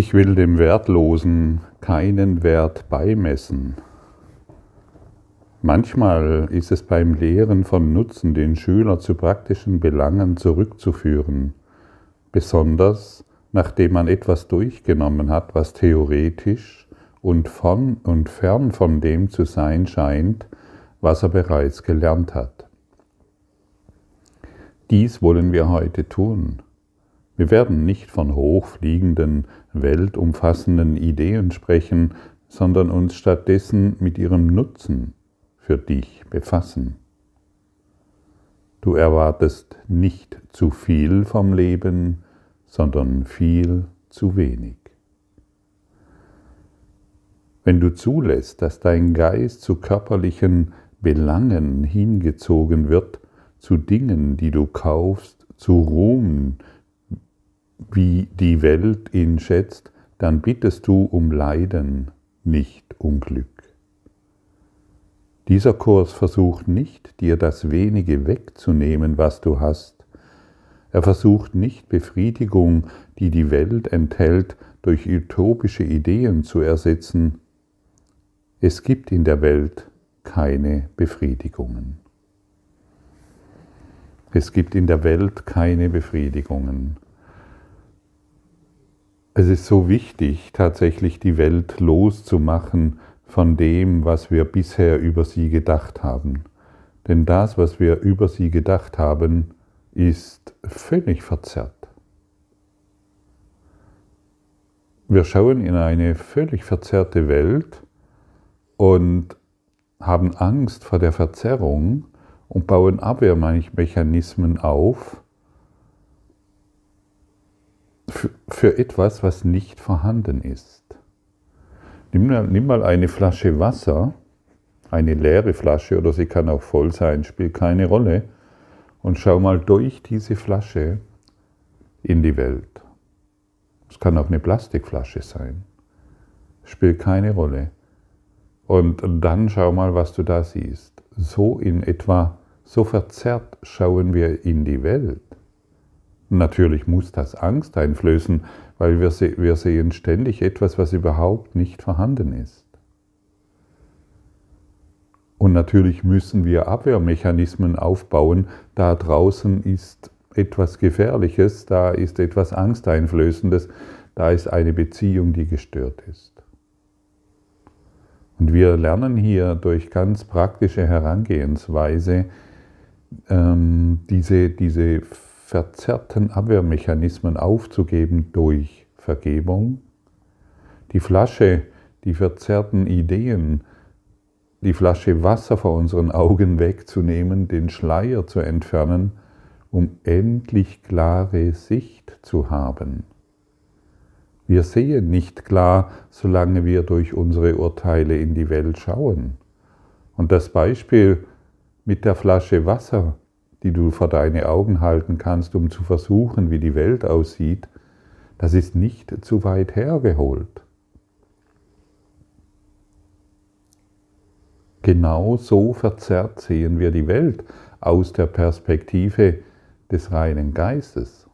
Ich will dem Wertlosen keinen Wert beimessen. Manchmal ist es beim Lehren von Nutzen den Schüler zu praktischen Belangen zurückzuführen, besonders nachdem man etwas durchgenommen hat, was theoretisch und von und fern von dem zu sein scheint, was er bereits gelernt hat. Dies wollen wir heute tun. Wir werden nicht von hochfliegenden, weltumfassenden Ideen sprechen, sondern uns stattdessen mit ihrem Nutzen für dich befassen. Du erwartest nicht zu viel vom Leben, sondern viel zu wenig. Wenn du zulässt, dass dein Geist zu körperlichen Belangen hingezogen wird, zu Dingen, die du kaufst, zu Ruhm, wie die Welt ihn schätzt, dann bittest du um Leiden, nicht um Glück. Dieser Kurs versucht nicht, dir das wenige wegzunehmen, was du hast. Er versucht nicht Befriedigung, die die Welt enthält, durch utopische Ideen zu ersetzen. Es gibt in der Welt keine Befriedigungen. Es gibt in der Welt keine Befriedigungen. Es ist so wichtig, tatsächlich die Welt loszumachen von dem, was wir bisher über sie gedacht haben. Denn das, was wir über sie gedacht haben, ist völlig verzerrt. Wir schauen in eine völlig verzerrte Welt und haben Angst vor der Verzerrung und bauen Abwehrmechanismen auf für etwas, was nicht vorhanden ist. Nimm, nimm mal eine Flasche Wasser, eine leere Flasche oder sie kann auch voll sein, spielt keine Rolle, und schau mal durch diese Flasche in die Welt. Es kann auch eine Plastikflasche sein, spielt keine Rolle. Und dann schau mal, was du da siehst. So in etwa, so verzerrt schauen wir in die Welt. Natürlich muss das Angst einflößen, weil wir, se wir sehen ständig etwas, was überhaupt nicht vorhanden ist. Und natürlich müssen wir Abwehrmechanismen aufbauen. Da draußen ist etwas Gefährliches, da ist etwas Angsteinflößendes, da ist eine Beziehung, die gestört ist. Und wir lernen hier durch ganz praktische Herangehensweise ähm, diese, diese verzerrten Abwehrmechanismen aufzugeben durch Vergebung, die Flasche, die verzerrten Ideen, die Flasche Wasser vor unseren Augen wegzunehmen, den Schleier zu entfernen, um endlich klare Sicht zu haben. Wir sehen nicht klar, solange wir durch unsere Urteile in die Welt schauen. Und das Beispiel mit der Flasche Wasser die du vor deine Augen halten kannst, um zu versuchen, wie die Welt aussieht, das ist nicht zu weit hergeholt. Genau so verzerrt sehen wir die Welt aus der Perspektive des reinen Geistes.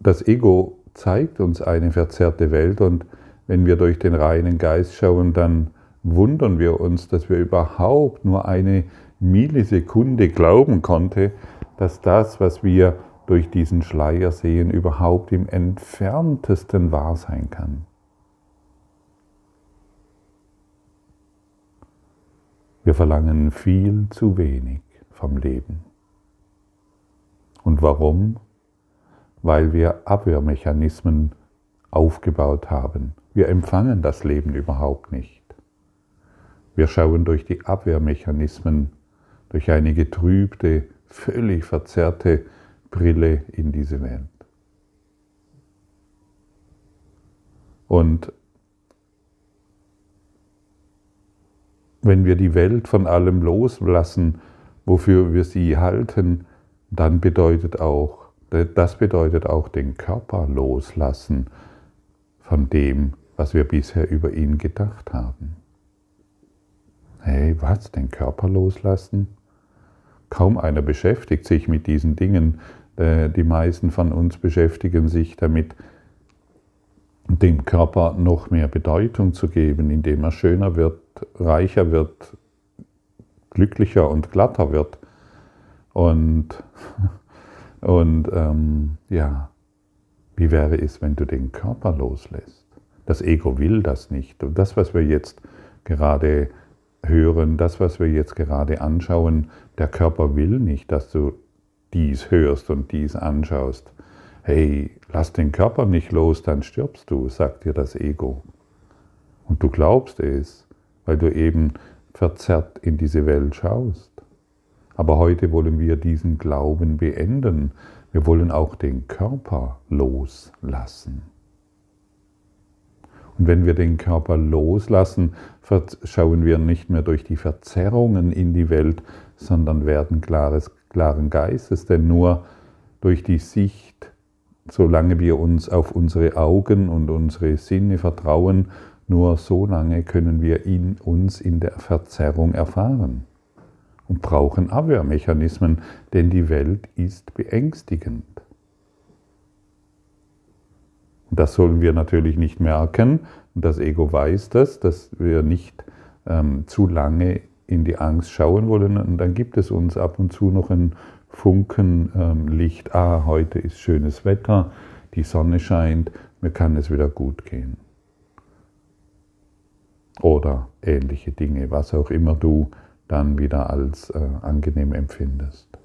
Das Ego zeigt uns eine verzerrte Welt und wenn wir durch den reinen Geist schauen, dann wundern wir uns, dass wir überhaupt nur eine Millisekunde glauben konnte, dass das, was wir durch diesen Schleier sehen, überhaupt im entferntesten wahr sein kann. Wir verlangen viel zu wenig vom Leben. Und warum? Weil wir Abwehrmechanismen aufgebaut haben. Wir empfangen das Leben überhaupt nicht. Wir schauen durch die Abwehrmechanismen, durch eine getrübte, völlig verzerrte Brille in diese Welt. Und wenn wir die Welt von allem loslassen, wofür wir sie halten, dann bedeutet auch, das bedeutet auch den Körper loslassen von dem, was wir bisher über ihn gedacht haben. Hey, was? Den Körper loslassen? Kaum einer beschäftigt sich mit diesen Dingen. Äh, die meisten von uns beschäftigen sich damit, dem Körper noch mehr Bedeutung zu geben, indem er schöner wird, reicher wird, glücklicher und glatter wird. Und, und ähm, ja, wie wäre es, wenn du den Körper loslässt? Das Ego will das nicht. Und das, was wir jetzt gerade hören, das, was wir jetzt gerade anschauen, der Körper will nicht, dass du dies hörst und dies anschaust. Hey, lass den Körper nicht los, dann stirbst du, sagt dir das Ego. Und du glaubst es, weil du eben verzerrt in diese Welt schaust. Aber heute wollen wir diesen Glauben beenden. Wir wollen auch den Körper loslassen. Und wenn wir den Körper loslassen, schauen wir nicht mehr durch die Verzerrungen in die Welt, sondern werden klares, klaren Geistes. Denn nur durch die Sicht, solange wir uns auf unsere Augen und unsere Sinne vertrauen, nur so lange können wir in uns in der Verzerrung erfahren und brauchen Abwehrmechanismen, denn die Welt ist beängstigend. Das sollen wir natürlich nicht merken. Das Ego weiß das, dass wir nicht ähm, zu lange in die Angst schauen wollen. Und dann gibt es uns ab und zu noch ein Funken ähm, Licht. Ah, heute ist schönes Wetter, die Sonne scheint, mir kann es wieder gut gehen. Oder ähnliche Dinge, was auch immer du dann wieder als äh, angenehm empfindest.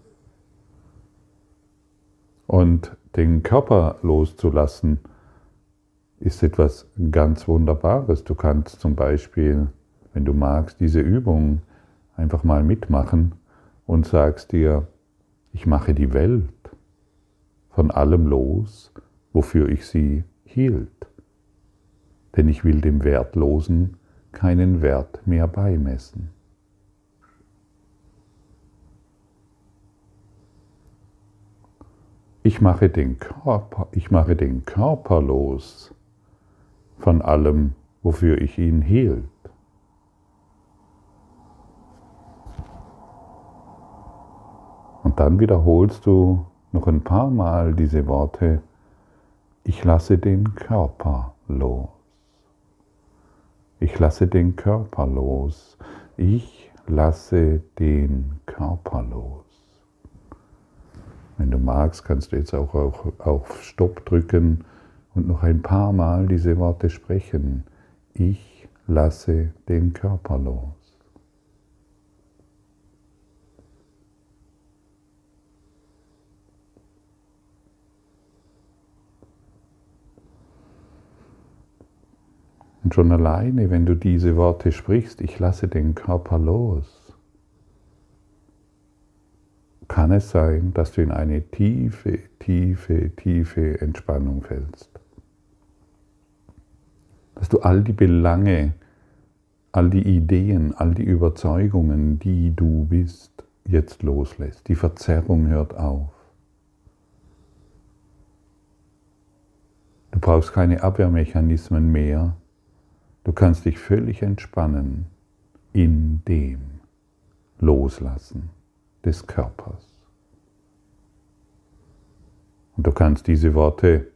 Und den Körper loszulassen, ist etwas ganz Wunderbares. Du kannst zum Beispiel, wenn du magst, diese Übung einfach mal mitmachen und sagst dir, ich mache die Welt von allem los, wofür ich sie hielt. Denn ich will dem Wertlosen keinen Wert mehr beimessen. Ich mache den Körper, ich mache den Körper los von allem, wofür ich ihn hielt. Und dann wiederholst du noch ein paar Mal diese Worte, ich lasse den Körper los. Ich lasse den Körper los. Ich lasse den Körper los. Wenn du magst, kannst du jetzt auch auf Stopp drücken und noch ein paar Mal diese Worte sprechen. Ich lasse den Körper los. Und schon alleine, wenn du diese Worte sprichst, ich lasse den Körper los, kann es sein, dass du in eine tiefe, tiefe, tiefe Entspannung fällst dass du all die Belange, all die Ideen, all die Überzeugungen, die du bist, jetzt loslässt. Die Verzerrung hört auf. Du brauchst keine Abwehrmechanismen mehr. Du kannst dich völlig entspannen in dem Loslassen des Körpers. Und du kannst diese Worte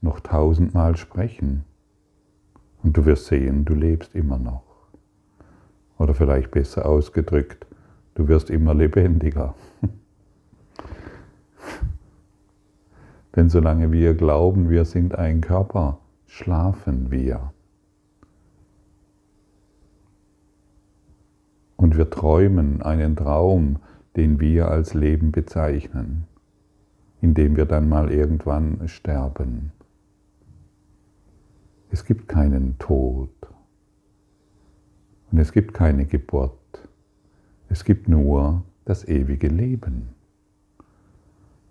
noch tausendmal sprechen. Und du wirst sehen, du lebst immer noch. Oder vielleicht besser ausgedrückt, du wirst immer lebendiger. Denn solange wir glauben, wir sind ein Körper, schlafen wir. Und wir träumen einen Traum, den wir als Leben bezeichnen, indem wir dann mal irgendwann sterben. Es gibt keinen Tod und es gibt keine Geburt. Es gibt nur das ewige Leben.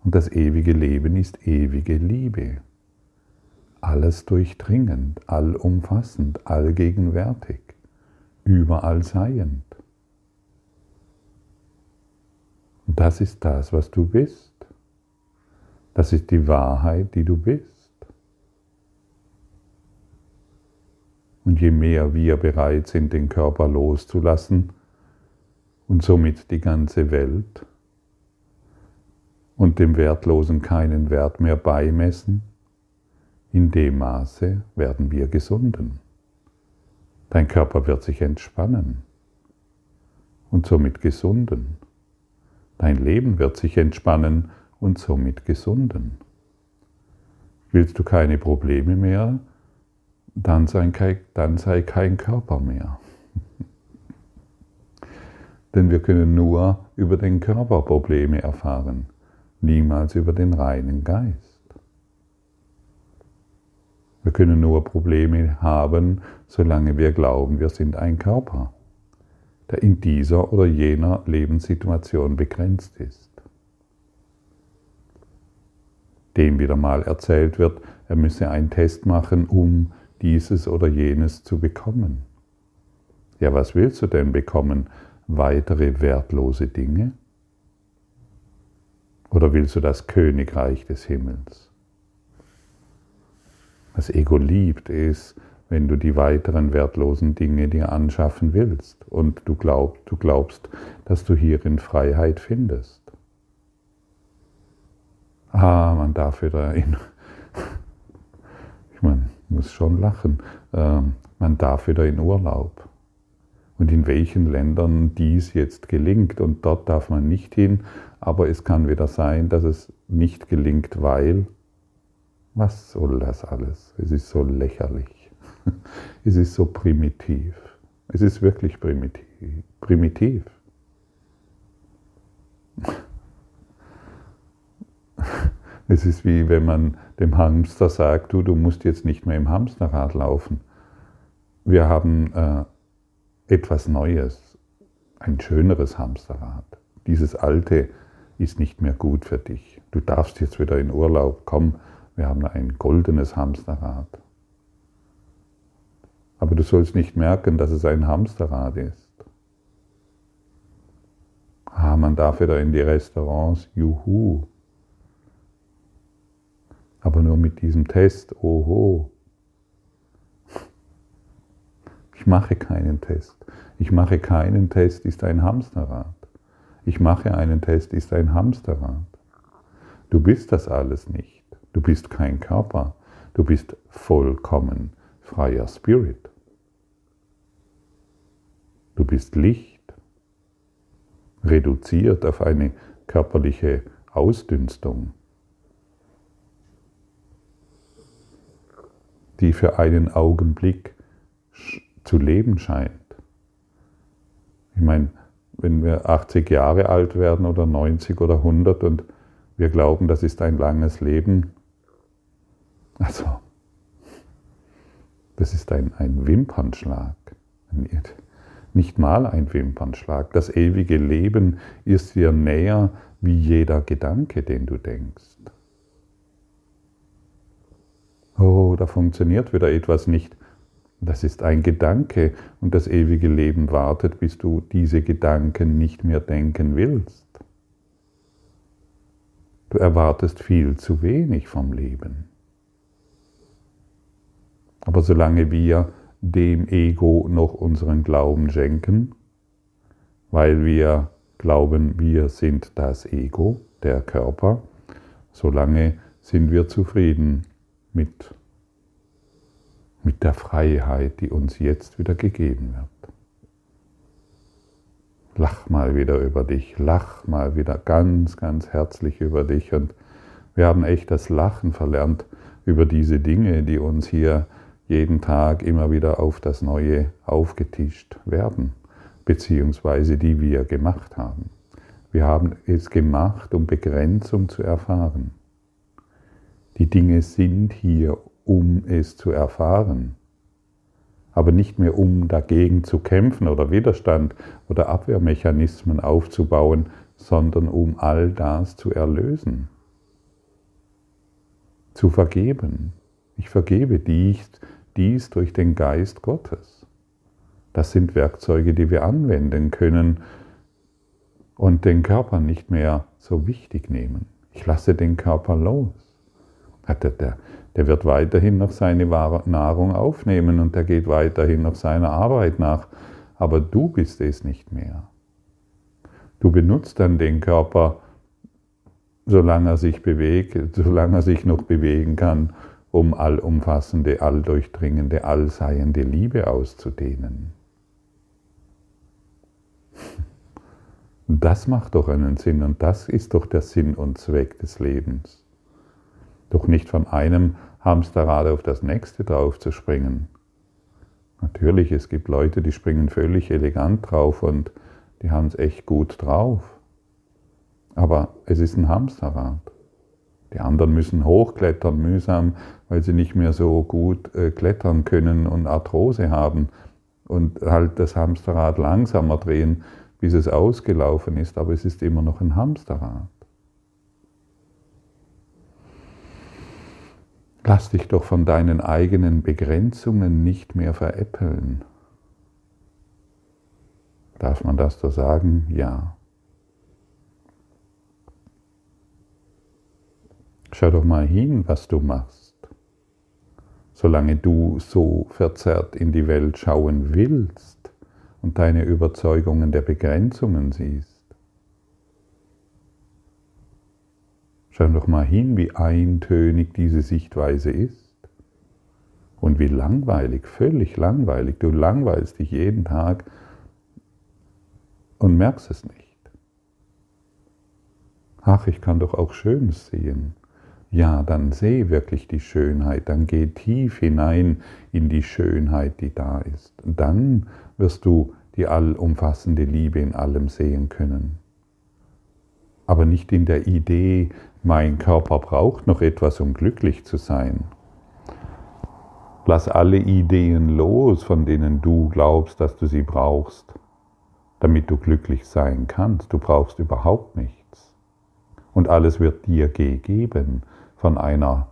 Und das ewige Leben ist ewige Liebe. Alles durchdringend, allumfassend, allgegenwärtig, überall seiend. Und das ist das, was du bist. Das ist die Wahrheit, die du bist. Und je mehr wir bereit sind, den Körper loszulassen und somit die ganze Welt und dem Wertlosen keinen Wert mehr beimessen, in dem Maße werden wir gesunden. Dein Körper wird sich entspannen und somit gesunden. Dein Leben wird sich entspannen und somit gesunden. Willst du keine Probleme mehr, dann sei kein, dann sei kein Körper mehr. Denn wir können nur über den Körper Probleme erfahren, niemals über den reinen Geist. Wir können nur Probleme haben, solange wir glauben, wir sind ein Körper, der in dieser oder jener Lebenssituation begrenzt ist. Dem wieder mal erzählt wird, er müsse einen Test machen, um dieses oder jenes zu bekommen. Ja, was willst du denn bekommen? Weitere wertlose Dinge? Oder willst du das Königreich des Himmels? Das Ego liebt es, wenn du die weiteren wertlosen Dinge dir anschaffen willst und du, glaub, du glaubst, dass du hierin Freiheit findest. Ah, man darf wieder in, ich meine, muss schon lachen, ähm, man darf wieder in Urlaub. Und in welchen Ländern dies jetzt gelingt und dort darf man nicht hin, aber es kann wieder sein, dass es nicht gelingt, weil was soll das alles? Es ist so lächerlich. Es ist so primitiv. Es ist wirklich primitiv. primitiv. Es ist wie wenn man dem Hamster sagt, du, du musst jetzt nicht mehr im Hamsterrad laufen. Wir haben äh, etwas Neues, ein schöneres Hamsterrad. Dieses alte ist nicht mehr gut für dich. Du darfst jetzt wieder in Urlaub. Komm, wir haben ein goldenes Hamsterrad. Aber du sollst nicht merken, dass es ein Hamsterrad ist. Ah, man darf wieder in die Restaurants, juhu. Aber nur mit diesem Test, oho. Ich mache keinen Test. Ich mache keinen Test, ist ein Hamsterrad. Ich mache einen Test, ist ein Hamsterrad. Du bist das alles nicht. Du bist kein Körper, du bist vollkommen freier Spirit. Du bist Licht, reduziert auf eine körperliche Ausdünstung, die für einen Augenblick zu leben scheint. Ich meine, wenn wir 80 Jahre alt werden oder 90 oder 100 und wir glauben, das ist ein langes Leben, also, das ist ein, ein Wimpernschlag. Nicht mal ein Wimpernschlag. Das ewige Leben ist dir näher wie jeder Gedanke, den du denkst. Oh, da funktioniert wieder etwas nicht. Das ist ein Gedanke und das ewige Leben wartet, bis du diese Gedanken nicht mehr denken willst. Du erwartest viel zu wenig vom Leben. Aber solange wir dem Ego noch unseren Glauben schenken, weil wir glauben, wir sind das Ego, der Körper, solange sind wir zufrieden mit, mit der Freiheit, die uns jetzt wieder gegeben wird. Lach mal wieder über dich, lach mal wieder ganz, ganz herzlich über dich. Und wir haben echt das Lachen verlernt über diese Dinge, die uns hier jeden Tag immer wieder auf das Neue aufgetischt werden, beziehungsweise die wir gemacht haben. Wir haben es gemacht, um Begrenzung zu erfahren. Die Dinge sind hier, um es zu erfahren, aber nicht mehr um dagegen zu kämpfen oder Widerstand oder Abwehrmechanismen aufzubauen, sondern um all das zu erlösen, zu vergeben. Ich vergebe dich, dies durch den Geist Gottes. Das sind Werkzeuge, die wir anwenden können und den Körper nicht mehr so wichtig nehmen. Ich lasse den Körper los. Der, der, der wird weiterhin noch seine Nahrung aufnehmen und der geht weiterhin noch seiner Arbeit nach. Aber du bist es nicht mehr. Du benutzt dann den Körper solange er sich bewegt, solange er sich noch bewegen kann, um allumfassende, alldurchdringende, allseiende Liebe auszudehnen. Das macht doch einen Sinn und das ist doch der Sinn und Zweck des Lebens. Doch nicht von einem Hamsterrad auf das nächste drauf zu springen. Natürlich, es gibt Leute, die springen völlig elegant drauf und die haben es echt gut drauf. Aber es ist ein Hamsterrad. Die anderen müssen hochklettern, mühsam, weil sie nicht mehr so gut äh, klettern können und Arthrose haben und halt das Hamsterrad langsamer drehen, bis es ausgelaufen ist, aber es ist immer noch ein Hamsterrad. Lass dich doch von deinen eigenen Begrenzungen nicht mehr veräppeln. Darf man das so sagen? Ja. Schau doch mal hin, was du machst. Solange du so verzerrt in die Welt schauen willst und deine Überzeugungen der Begrenzungen siehst. Schau doch mal hin, wie eintönig diese Sichtweise ist und wie langweilig, völlig langweilig. Du langweilst dich jeden Tag und merkst es nicht. Ach, ich kann doch auch Schönes sehen ja, dann sehe wirklich die Schönheit, dann geh tief hinein in die Schönheit, die da ist. Dann wirst du die allumfassende Liebe in allem sehen können. Aber nicht in der Idee, mein Körper braucht noch etwas, um glücklich zu sein. Lass alle Ideen los, von denen du glaubst, dass du sie brauchst, damit du glücklich sein kannst. Du brauchst überhaupt nichts. Und alles wird dir gegeben von einer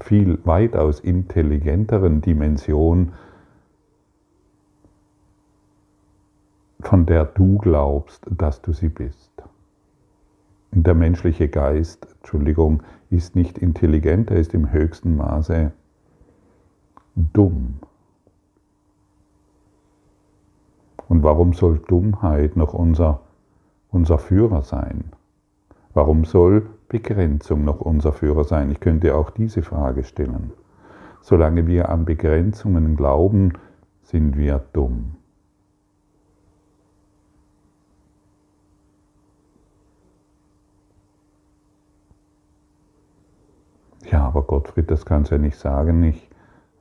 viel weitaus intelligenteren Dimension, von der du glaubst, dass du sie bist. Der menschliche Geist, Entschuldigung, ist nicht intelligent, er ist im höchsten Maße dumm. Und warum soll Dummheit noch unser, unser Führer sein? Warum soll Begrenzung noch unser Führer sein? Ich könnte auch diese Frage stellen. Solange wir an Begrenzungen glauben, sind wir dumm. Ja, aber Gottfried, das kannst du ja nicht sagen. Ich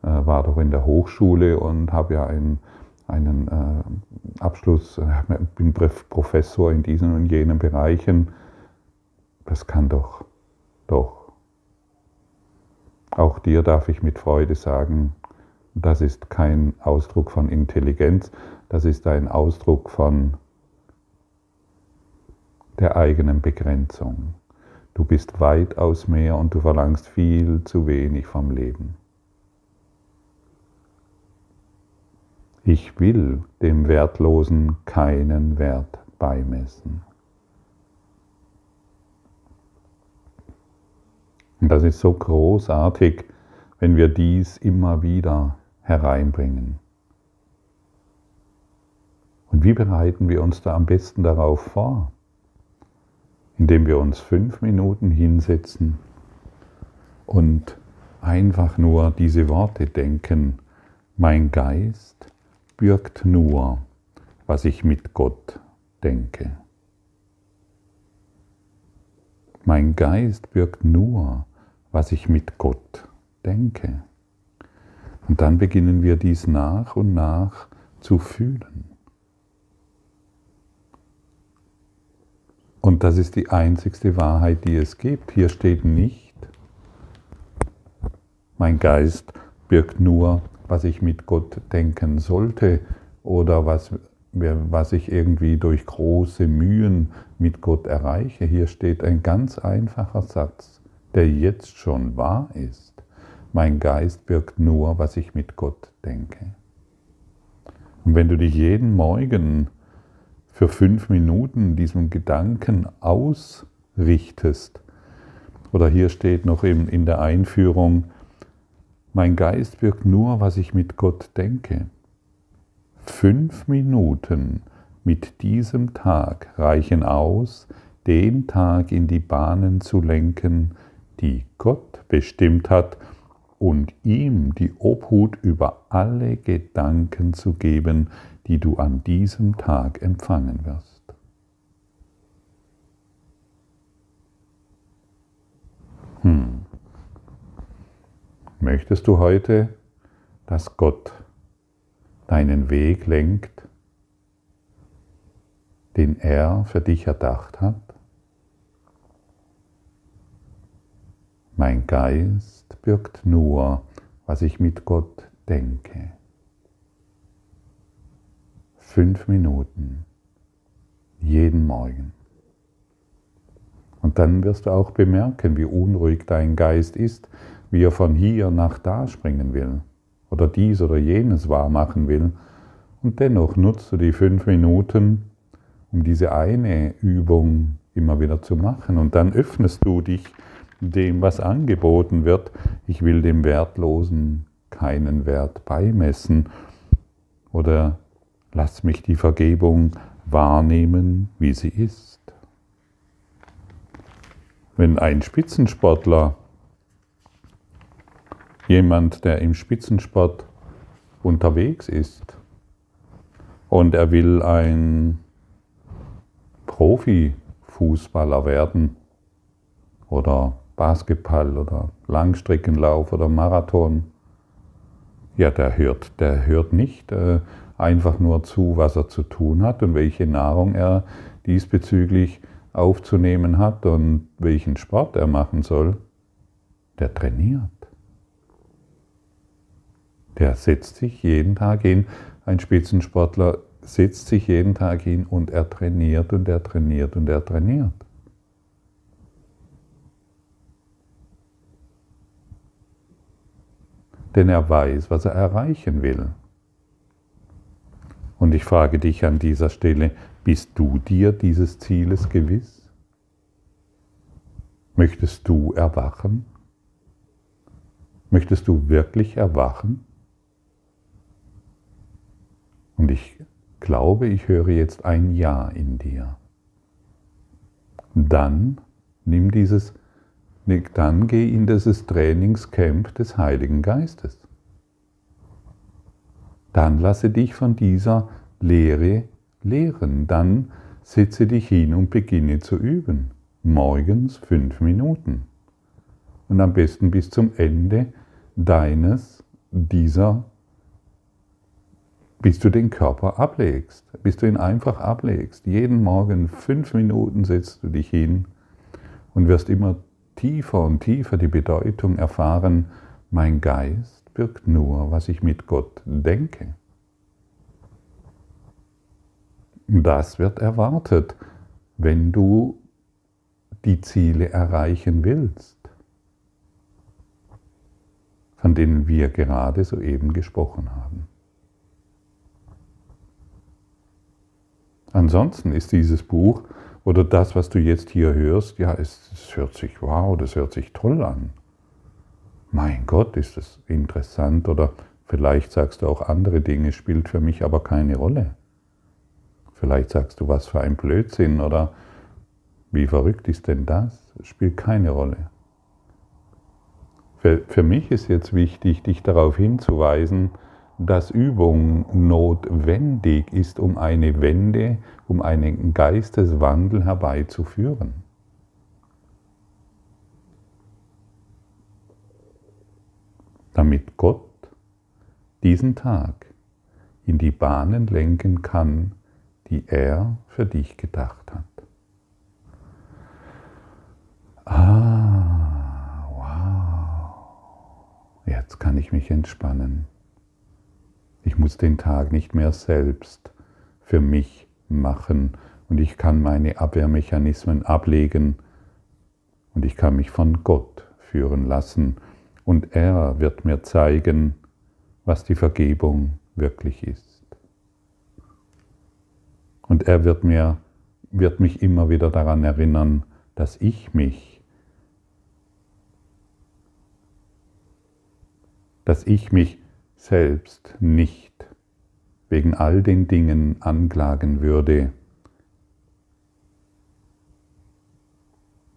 äh, war doch in der Hochschule und habe ja einen, einen äh, Abschluss, äh, bin Professor in diesen und jenen Bereichen das kann doch, doch. Auch dir darf ich mit Freude sagen, das ist kein Ausdruck von Intelligenz, das ist ein Ausdruck von der eigenen Begrenzung. Du bist weitaus mehr und du verlangst viel zu wenig vom Leben. Ich will dem Wertlosen keinen Wert beimessen. Und das ist so großartig, wenn wir dies immer wieder hereinbringen. Und wie bereiten wir uns da am besten darauf vor? Indem wir uns fünf Minuten hinsetzen und einfach nur diese Worte denken. Mein Geist birgt nur, was ich mit Gott denke. Mein Geist birgt nur, was ich mit Gott denke. Und dann beginnen wir dies nach und nach zu fühlen. Und das ist die einzigste Wahrheit, die es gibt. Hier steht nicht, mein Geist birgt nur, was ich mit Gott denken sollte oder was, was ich irgendwie durch große Mühen mit Gott erreiche. Hier steht ein ganz einfacher Satz der jetzt schon wahr ist. Mein Geist birgt nur, was ich mit Gott denke. Und wenn du dich jeden Morgen für fünf Minuten diesem Gedanken ausrichtest, oder hier steht noch in, der Einführung, mein Geist birgt nur, was ich mit Gott denke. Fünf Minuten mit diesem Tag reichen aus, den Tag in die Bahnen zu lenken, die Gott bestimmt hat, und ihm die Obhut über alle Gedanken zu geben, die du an diesem Tag empfangen wirst. Hm. Möchtest du heute, dass Gott deinen Weg lenkt, den er für dich erdacht hat? Mein Geist birgt nur, was ich mit Gott denke. Fünf Minuten jeden Morgen. Und dann wirst du auch bemerken, wie unruhig dein Geist ist, wie er von hier nach da springen will oder dies oder jenes wahrmachen will. Und dennoch nutzt du die fünf Minuten, um diese eine Übung immer wieder zu machen. Und dann öffnest du dich dem, was angeboten wird. Ich will dem Wertlosen keinen Wert beimessen. Oder lass mich die Vergebung wahrnehmen, wie sie ist. Wenn ein Spitzensportler, jemand, der im Spitzensport unterwegs ist und er will ein Profifußballer werden oder Basketball oder Langstreckenlauf oder Marathon, ja, der hört, der hört nicht äh, einfach nur zu, was er zu tun hat und welche Nahrung er diesbezüglich aufzunehmen hat und welchen Sport er machen soll. Der trainiert. Der setzt sich jeden Tag hin. Ein Spitzensportler setzt sich jeden Tag hin und er trainiert und er trainiert und er trainiert. denn er weiß, was er erreichen will. Und ich frage dich an dieser Stelle, bist du dir dieses Zieles gewiss? Möchtest du erwachen? Möchtest du wirklich erwachen? Und ich glaube, ich höre jetzt ein Ja in dir. Dann nimm dieses dann geh in dieses Trainingscamp des Heiligen Geistes. Dann lasse dich von dieser Lehre lehren. Dann setze dich hin und beginne zu üben. Morgens fünf Minuten. Und am besten bis zum Ende deines, dieser, bis du den Körper ablegst, bis du ihn einfach ablegst. Jeden Morgen fünf Minuten setzt du dich hin und wirst immer tiefer und tiefer die Bedeutung erfahren, mein Geist wirkt nur, was ich mit Gott denke. Das wird erwartet, wenn du die Ziele erreichen willst, von denen wir gerade soeben gesprochen haben. Ansonsten ist dieses Buch oder das, was du jetzt hier hörst, ja, es, es hört sich wow, das hört sich toll an. Mein Gott, ist das interessant oder vielleicht sagst du auch andere Dinge, spielt für mich aber keine Rolle. Vielleicht sagst du, was für ein Blödsinn oder wie verrückt ist denn das? Spielt keine Rolle. Für, für mich ist jetzt wichtig, dich darauf hinzuweisen, dass Übung notwendig ist, um eine Wende, um einen Geisteswandel herbeizuführen. Damit Gott diesen Tag in die Bahnen lenken kann, die er für dich gedacht hat. Ah, wow. Jetzt kann ich mich entspannen. Ich muss den Tag nicht mehr selbst für mich machen und ich kann meine Abwehrmechanismen ablegen und ich kann mich von Gott führen lassen und er wird mir zeigen, was die Vergebung wirklich ist. Und er wird mir wird mich immer wieder daran erinnern, dass ich mich dass ich mich selbst nicht wegen all den Dingen anklagen würde,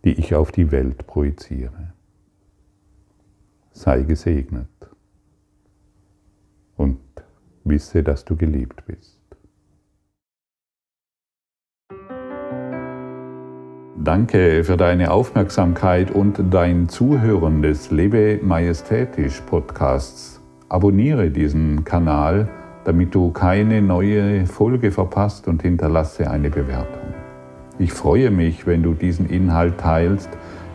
die ich auf die Welt projiziere. Sei gesegnet und wisse, dass du geliebt bist. Danke für deine Aufmerksamkeit und dein Zuhören des Lebe Majestätisch Podcasts. Abonniere diesen Kanal, damit du keine neue Folge verpasst und hinterlasse eine Bewertung. Ich freue mich, wenn du diesen Inhalt teilst,